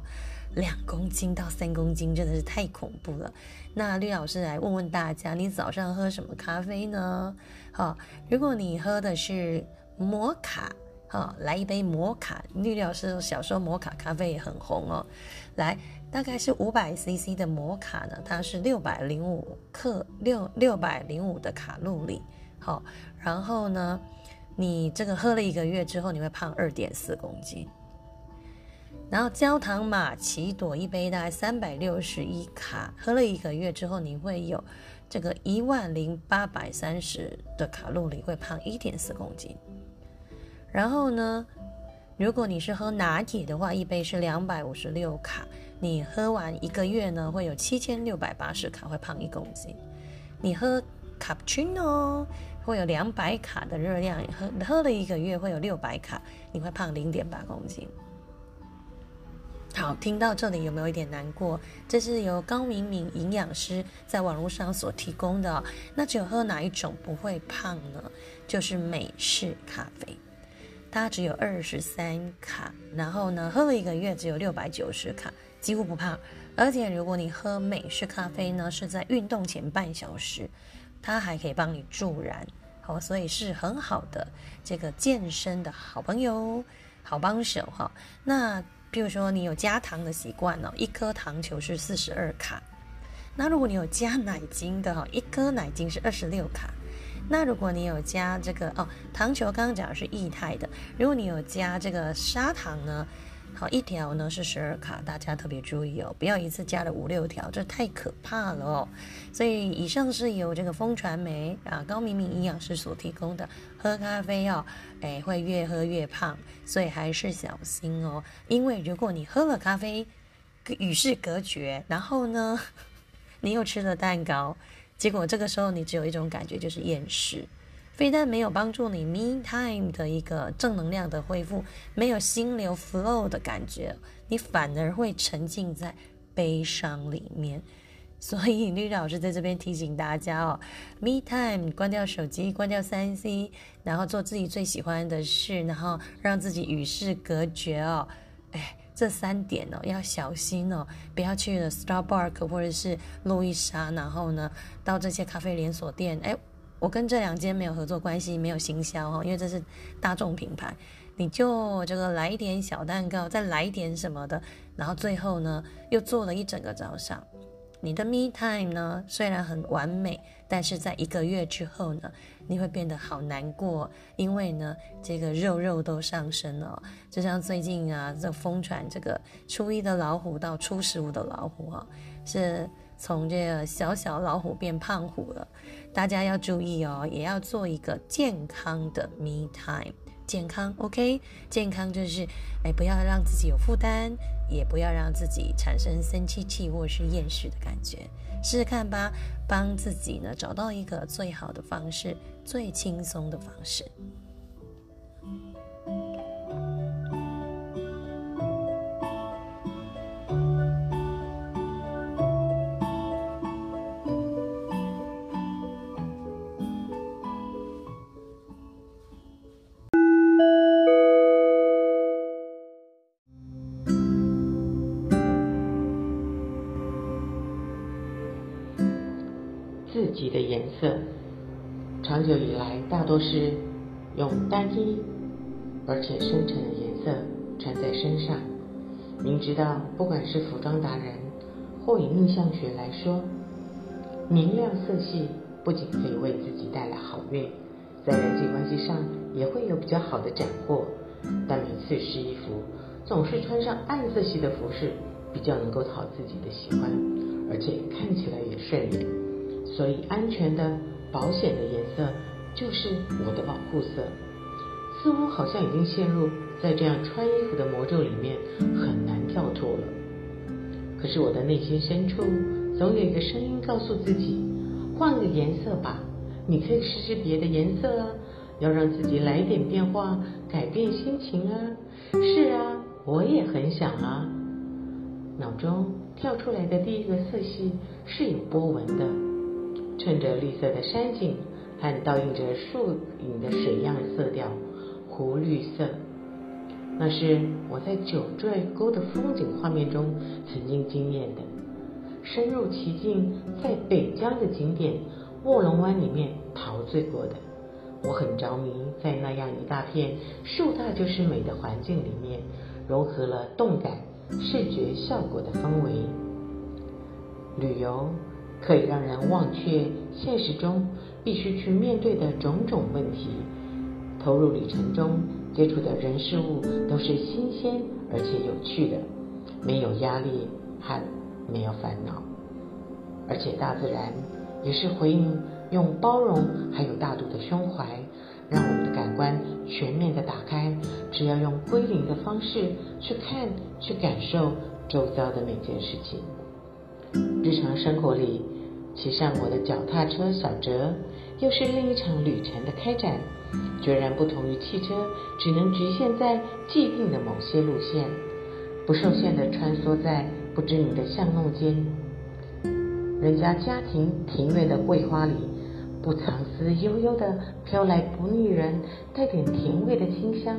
S1: 两公斤到三公斤真的是太恐怖了。那绿老师来问问大家，你早上喝什么咖啡呢？好，如果你喝的是摩卡，好，来一杯摩卡。绿老师小时候摩卡咖啡也很红哦。来，大概是五百 CC 的摩卡呢，它是六百零五克，六六百零五的卡路里。好，然后呢，你这个喝了一个月之后，你会胖二点四公斤。然后焦糖玛奇朵一杯大概三百六十一卡，喝了一个月之后，你会有这个一万零八百三十的卡路里，会胖一点四公斤。然后呢，如果你是喝拿铁的话，一杯是两百五十六卡，你喝完一个月呢，会有七千六百八十卡，会胖一公斤。你喝卡布奇诺会有两百卡的热量，喝喝了一个月会有六百卡，你会胖零点八公斤。好，听到这里有没有一点难过？这是由高明敏营养师在网络上所提供的。那只有喝哪一种不会胖呢？就是美式咖啡。它只有二十三卡，然后呢，喝了一个月只有六百九十卡，几乎不胖。而且如果你喝美式咖啡呢，是在运动前半小时，它还可以帮你助燃，好，所以是很好的这个健身的好朋友、好帮手哈。那譬如说你有加糖的习惯哦，一颗糖球是四十二卡。那如果你有加奶精的哈，一颗奶精是二十六卡。那如果你有加这个哦，糖球刚刚讲的是液态的，如果你有加这个砂糖呢，好一条呢是十二卡，大家特别注意哦，不要一次加了五六条，这太可怕了哦。所以以上是由这个风传媒啊高明明营养师所提供的，喝咖啡哦，哎会越喝越胖，所以还是小心哦。因为如果你喝了咖啡与世隔绝，然后呢？你又吃了蛋糕，结果这个时候你只有一种感觉，就是厌食，非但没有帮助你 me time 的一个正能量的恢复，没有心流 flow 的感觉，你反而会沉浸在悲伤里面。所以绿老师在这边提醒大家哦，me time，关掉手机，关掉三 C，然后做自己最喜欢的事，然后让自己与世隔绝哦，哎。这三点哦，要小心哦，不要去了 Starbucks 或者是路易莎，然后呢，到这些咖啡连锁店。哎，我跟这两间没有合作关系，没有行销哈，因为这是大众品牌。你就这个来一点小蛋糕，再来一点什么的，然后最后呢，又做了一整个早上。你的 me time 呢，虽然很完美，但是在一个月之后呢，你会变得好难过，因为呢，这个肉肉都上升了。就像最近啊，这疯传这个初一的老虎到初十五的老虎啊，是从这个小小老虎变胖虎了。大家要注意哦，也要做一个健康的 me time。健康，OK，健康就是，哎，不要让自己有负担，也不要让自己产生生气气或是厌世的感觉，试试看吧，帮自己呢找到一个最好的方式，最轻松的方式。
S4: 来大多是用单一而且深沉的颜色穿在身上。明知道，不管是服装达人或以命相学来说，明亮色系不仅可以为自己带来好运，在人际关系上也会有比较好的斩获。但每次试衣服，总是穿上暗色系的服饰，比较能够讨自己的喜欢，而且看起来也顺眼。所以，安全的、保险的颜色就是我的保护色。似乎好像已经陷入在这样穿衣服的魔咒里面，很难跳脱了。可是我的内心深处总有一个声音告诉自己：换个颜色吧，你可以试试别的颜色啊，要让自己来点变化，改变心情啊。是啊，我也很想啊。脑中跳出来的第一个色系是有波纹的。衬着绿色的山景和倒映着树影的水样色调，湖绿色，那是我在九寨沟的风景画面中曾经惊艳的。深入其境，在北疆的景点卧龙湾里面陶醉过的，我很着迷，在那样一大片树大就是美的环境里面，融合了动感视觉效果的氛围，旅游。可以让人忘却现实中必须去面对的种种问题，投入旅程中接触的人事物都是新鲜而且有趣的，没有压力和没有烦恼，而且大自然也是回应，用包容还有大度的胸怀，让我们的感官全面的打开，只要用归零的方式去看去感受周遭的每件事情，日常生活里。骑上我的脚踏车，小哲，又是另一场旅程的开展，决然不同于汽车，只能局限在既定的某些路线，不受限的穿梭在不知名的巷弄间。人家家庭庭院的桂花里，不藏丝悠悠的飘来不腻人、带点甜味的清香。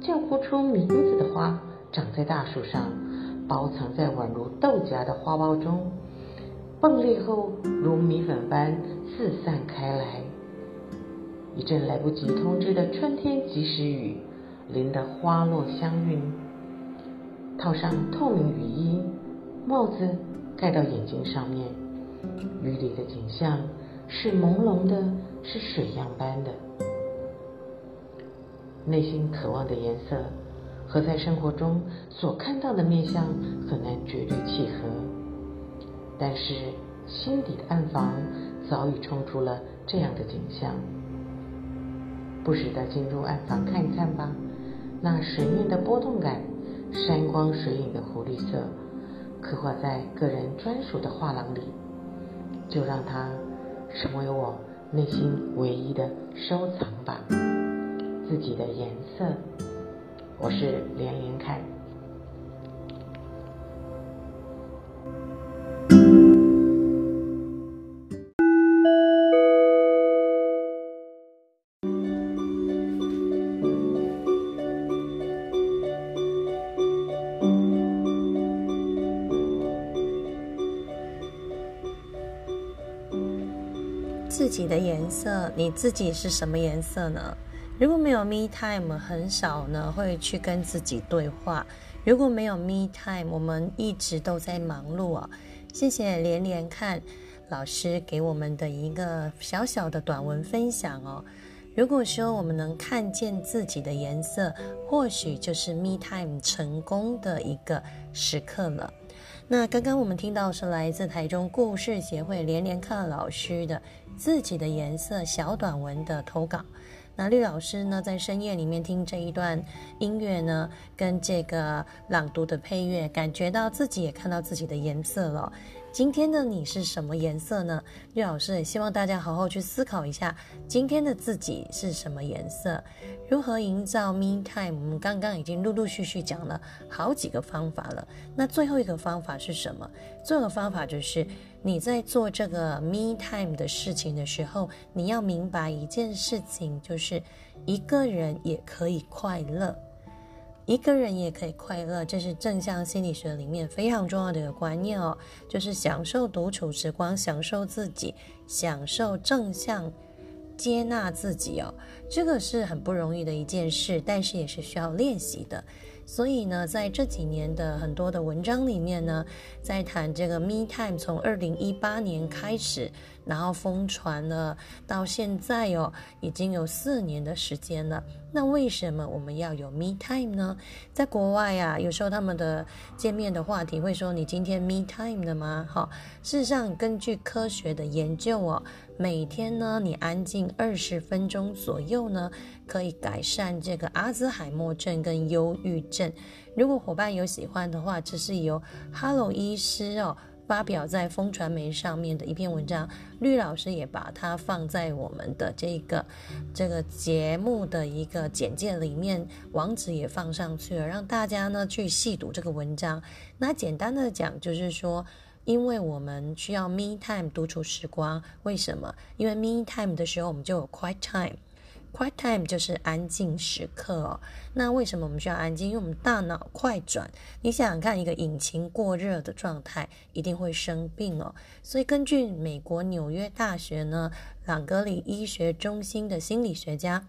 S4: 叫不出名字的花，长在大树上，包藏在宛如豆荚的花苞中，迸裂后如米粉般四散开来。一阵来不及通知的春天及时雨，淋得花落香晕。套上透明雨衣，帽子盖到眼睛上面，雨里的景象是朦胧的，是水样般的。内心渴望的颜色和在生活中所看到的面相很难绝对契合，但是心底的暗房早已冲出了这样的景象。不时的进入暗房看一看吧，那水面的波动感，山光水影的湖绿色，刻画在个人专属的画廊里，就让它成为我内心唯一的收藏吧。自己的颜色，我是连连看。
S1: 自己的颜色，你自己是什么颜色呢？如果没有 me time，很少呢会去跟自己对话。如果没有 me time，我们一直都在忙碌啊。谢谢连连看老师给我们的一个小小的短文分享哦。如果说我们能看见自己的颜色，或许就是 me time 成功的一个时刻了。那刚刚我们听到是来自台中故事协会连连看老师的自己的颜色小短文的投稿。那绿老师呢，在深夜里面听这一段音乐呢，跟这个朗读的配乐，感觉到自己也看到自己的颜色了。今天的你是什么颜色呢？绿老师也希望大家好好去思考一下，今天的自己是什么颜色，如何营造 me time。我们刚刚已经陆陆续续讲了好几个方法了。那最后一个方法是什么？最后的方法就是你在做这个 me time 的事情的时候，你要明白一件事情，就是一个人也可以快乐。一个人也可以快乐，这是正向心理学里面非常重要的一个观念哦，就是享受独处时光，享受自己，享受正向接纳自己哦，这个是很不容易的一件事，但是也是需要练习的。所以呢，在这几年的很多的文章里面呢，在谈这个 Me Time，从二零一八年开始，然后疯传了，到现在哦，已经有四年的时间了。那为什么我们要有 Me Time 呢？在国外呀，有时候他们的见面的话题会说：“你今天 Me Time 的吗？”哈，事实上，根据科学的研究哦，每天呢，你安静二十分钟左右呢。可以改善这个阿兹海默症跟忧郁症。如果伙伴有喜欢的话，这是由 Hello 医师哦发表在风传媒上面的一篇文章，绿老师也把它放在我们的这个这个节目的一个简介里面，网址也放上去了，让大家呢去细读这个文章。那简单的讲，就是说，因为我们需要 me time 独处时光，为什么？因为 me time 的时候，我们就有 quiet time。Quiet time 就是安静时刻哦。那为什么我们需要安静？因为我们大脑快转。你想想看，一个引擎过热的状态一定会生病哦。所以根据美国纽约大学呢朗格里医学中心的心理学家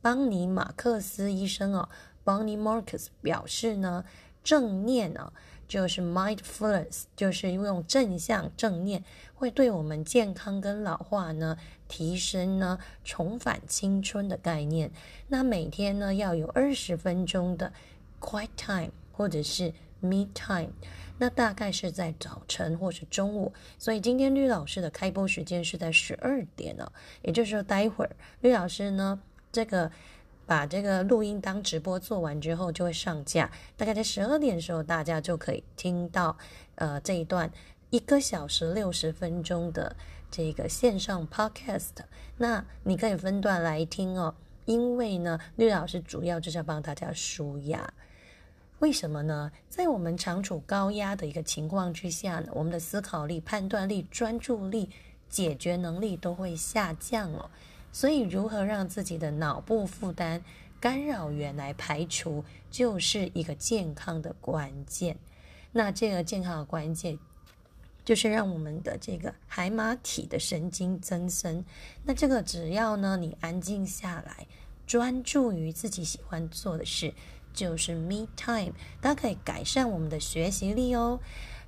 S1: 邦尼马克斯医生哦，Bonnie Marcus 表示呢，正念哦。就是 mindfulness，就是用正向正念，会对我们健康跟老化呢提升呢重返青春的概念。那每天呢要有二十分钟的 quiet time 或者是 me time，那大概是在早晨或是中午。所以今天绿老师的开播时间是在十二点了，也就是说待会儿绿老师呢这个。把这个录音当直播做完之后，就会上架。大概在十二点的时候，大家就可以听到，呃，这一段一个小时六十分钟的这个线上 podcast。那你可以分段来听哦，因为呢，绿老师主要就是要帮大家舒压。为什么呢？在我们长处高压的一个情况之下呢，我们的思考力、判断力、专注力、解决能力都会下降哦。所以，如何让自己的脑部负担干扰源来排除，就是一个健康的关键。那这个健康的关键，就是让我们的这个海马体的神经增生。那这个只要呢，你安静下来，专注于自己喜欢做的事，就是 me time，它可以改善我们的学习力哦。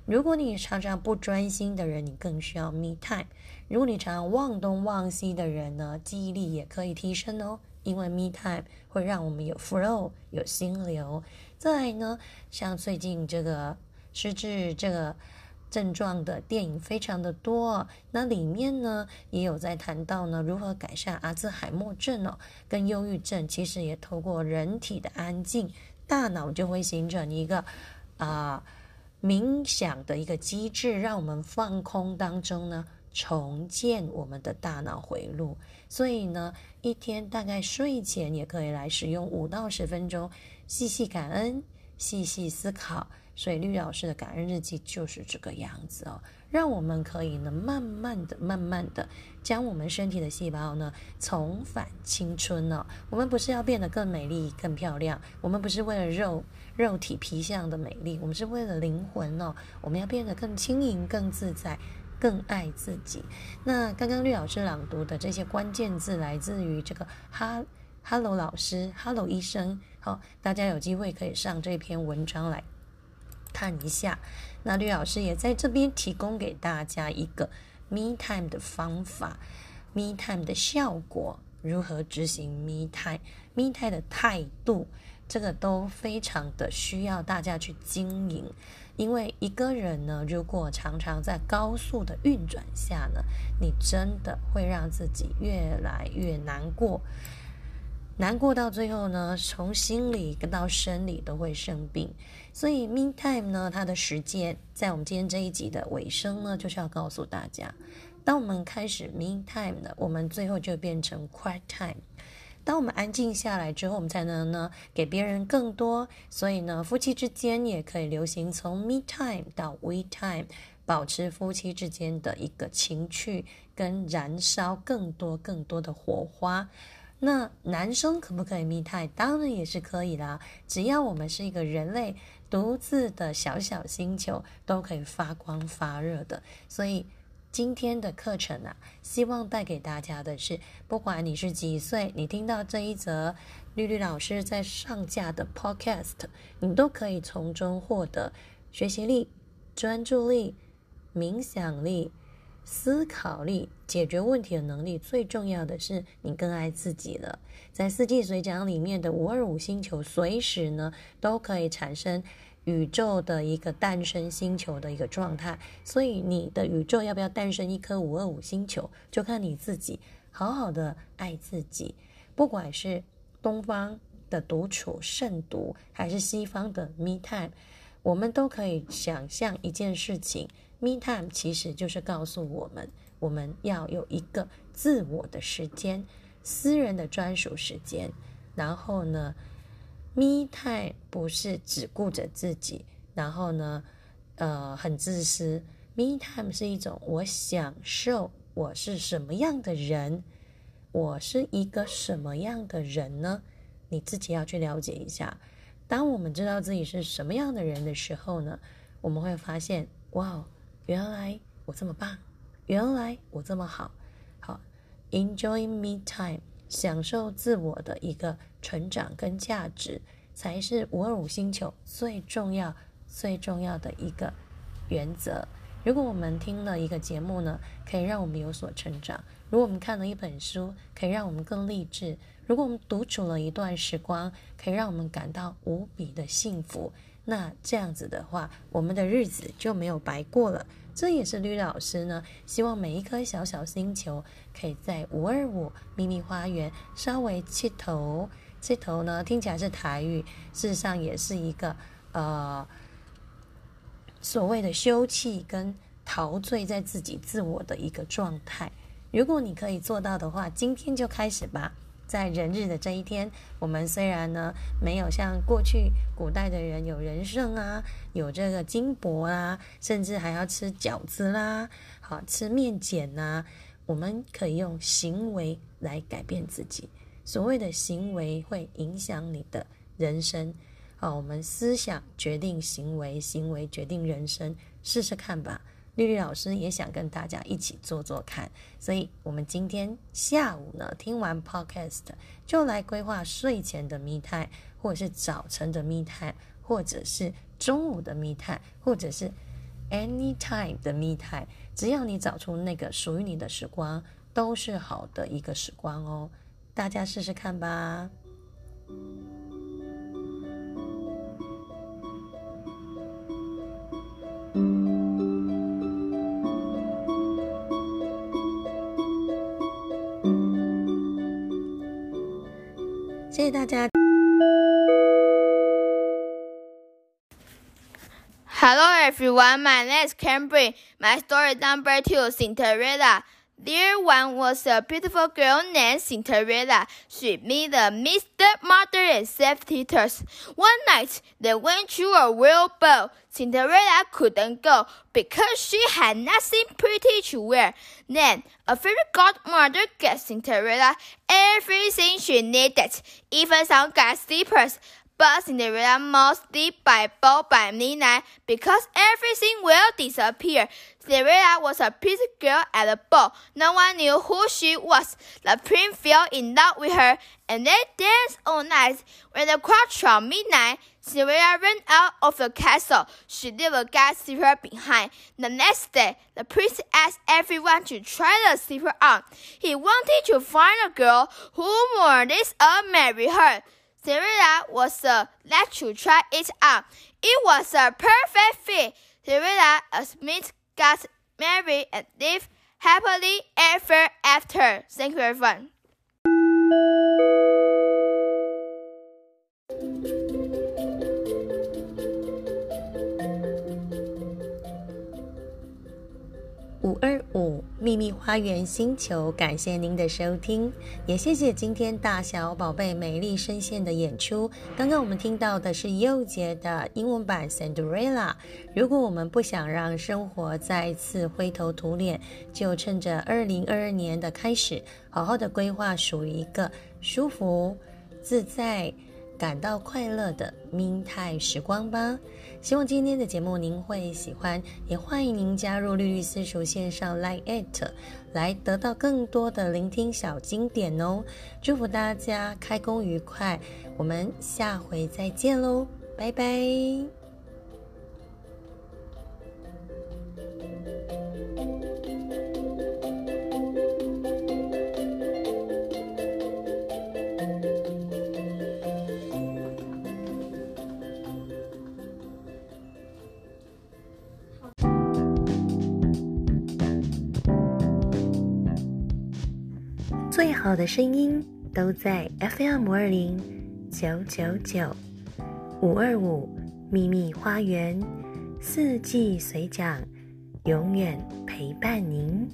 S1: 如果你常常不专心的人，你更需要 me time。如果你常常忘东忘西的人呢，记忆力也可以提升哦。因为 me time 会让我们有 flow，有心流。再呢，像最近这个失智这个症状的电影非常的多，那里面呢也有在谈到呢如何改善阿兹海默症哦，跟忧郁症，其实也透过人体的安静，大脑就会形成一个啊。冥想的一个机制，让我们放空当中呢，重建我们的大脑回路。所以呢，一天大概睡前也可以来使用五到十分钟，细细感恩，细细思考。所以绿老师的感恩日记就是这个样子哦。让我们可以呢，慢慢的、慢慢的，将我们身体的细胞呢，重返青春呢。我们不是要变得更美丽、更漂亮，我们不是为了肉、肉体皮相的美丽，我们是为了灵魂哦。我们要变得更轻盈、更自在、更爱自己。那刚刚绿老师朗读的这些关键字，来自于这个哈，Hello 老师，Hello 医生。好，大家有机会可以上这篇文章来。看一下，那吕老师也在这边提供给大家一个 me time 的方法，me time 的效果如何执行 me time，me time 的态度，这个都非常的需要大家去经营。因为一个人呢，如果常常在高速的运转下呢，你真的会让自己越来越难过。难过到最后呢，从心理跟到生理都会生病。所以，me time 呢，它的时间在我们今天这一集的尾声呢，就是要告诉大家，当我们开始 me time 的，我们最后就变成 quiet time。当我们安静下来之后，我们才能呢给别人更多。所以呢，夫妻之间也可以流行从 me time 到 we time，保持夫妻之间的一个情趣跟燃烧更多更多的火花。那男生可不可以密态？当然也是可以啦，只要我们是一个人类独自的小小星球，都可以发光发热的。所以今天的课程啊，希望带给大家的是，不管你是几岁，你听到这一则绿绿老师在上架的 Podcast，你都可以从中获得学习力、专注力、冥想力。思考力、解决问题的能力，最重要的是你更爱自己了。在四季水讲里面的五二五星球，随时呢都可以产生宇宙的一个诞生星球的一个状态。所以你的宇宙要不要诞生一颗五二五星球，就看你自己好好的爱自己。不管是东方的独处慎独，还是西方的 me time，我们都可以想象一件事情。Me time 其实就是告诉我们，我们要有一个自我的时间，私人的专属时间。然后呢，Me time 不是只顾着自己，然后呢，呃，很自私。Me time 是一种我享受我是什么样的人，我是一个什么样的人呢？你自己要去了解一下。当我们知道自己是什么样的人的时候呢，我们会发现，哇！原来我这么棒，原来我这么好，好，enjoy me time，享受自我的一个成长跟价值，才是五二五星球最重要、最重要的一个原则。如果我们听了一个节目呢，可以让我们有所成长；如果我们看了一本书，可以让我们更励志；如果我们独处了一段时光，可以让我们感到无比的幸福。那这样子的话，我们的日子就没有白过了。这也是吕老师呢，希望每一颗小小星球可以在五二五秘密花园稍微起头。这头呢，听起来是台语，事实上也是一个呃所谓的休憩跟陶醉在自己自我的一个状态。如果你可以做到的话，今天就开始吧。在人日的这一天，我们虽然呢没有像过去古代的人有人参啊，有这个金箔啊，甚至还要吃饺子啦，好吃面碱呐，我们可以用行为来改变自己。所谓的行为会影响你的人生。好，我们思想决定行为，行为决定人生，试试看吧。绿绿老师也想跟大家一起做做看，所以我们今天下午呢，听完 podcast 就来规划睡前的密探，或者是早晨的密探，或者是中午的密探，或者是 anytime 的密探，只要你找出那个属于你的时光，都是好的一个时光哦。大家试试看吧。谢谢大家。
S3: Hello everyone, my name is Cambry. My story number two, Cinderella. There one was a beautiful girl named Cinderella. She met a Mr. Mother and self teachers. One night, they went to a real ball. Cinderella couldn't go because she had nothing pretty to wear. Then, a fairy godmother gave Cinderella everything she needed, even some glass slippers. But Cinderella must sleep by ball by midnight because everything will disappear. Cinderella was a pretty girl at the ball. No one knew who she was. The prince fell in love with her, and they danced all night. When the clock struck midnight, Cinderella ran out of the castle. She left a gas slipper behind. The next day, the prince asked everyone to try the slipper on. He wanted to find a girl who wore this and marry her. Cinderella was the let to try it out. It was a perfect fit. Cinderella and Smith got married and lived happily ever after. Thank you, everyone.
S1: Five 秘密花园星球，感谢您的收听，也谢谢今天大小宝贝美丽声线的演出。刚刚我们听到的是幼杰的英文版《Cinderella》。如果我们不想让生活再次灰头土脸，就趁着二零二二年的开始，好好的规划属于一个舒服、自在。感到快乐的明泰时光吧！希望今天的节目您会喜欢，也欢迎您加入绿绿私塾线上 Like It，来得到更多的聆听小经典哦！祝福大家开工愉快，我们下回再见喽，拜拜。我的声音都在 FM 五二零九九九五二五秘密花园，四季随讲，永远陪伴您。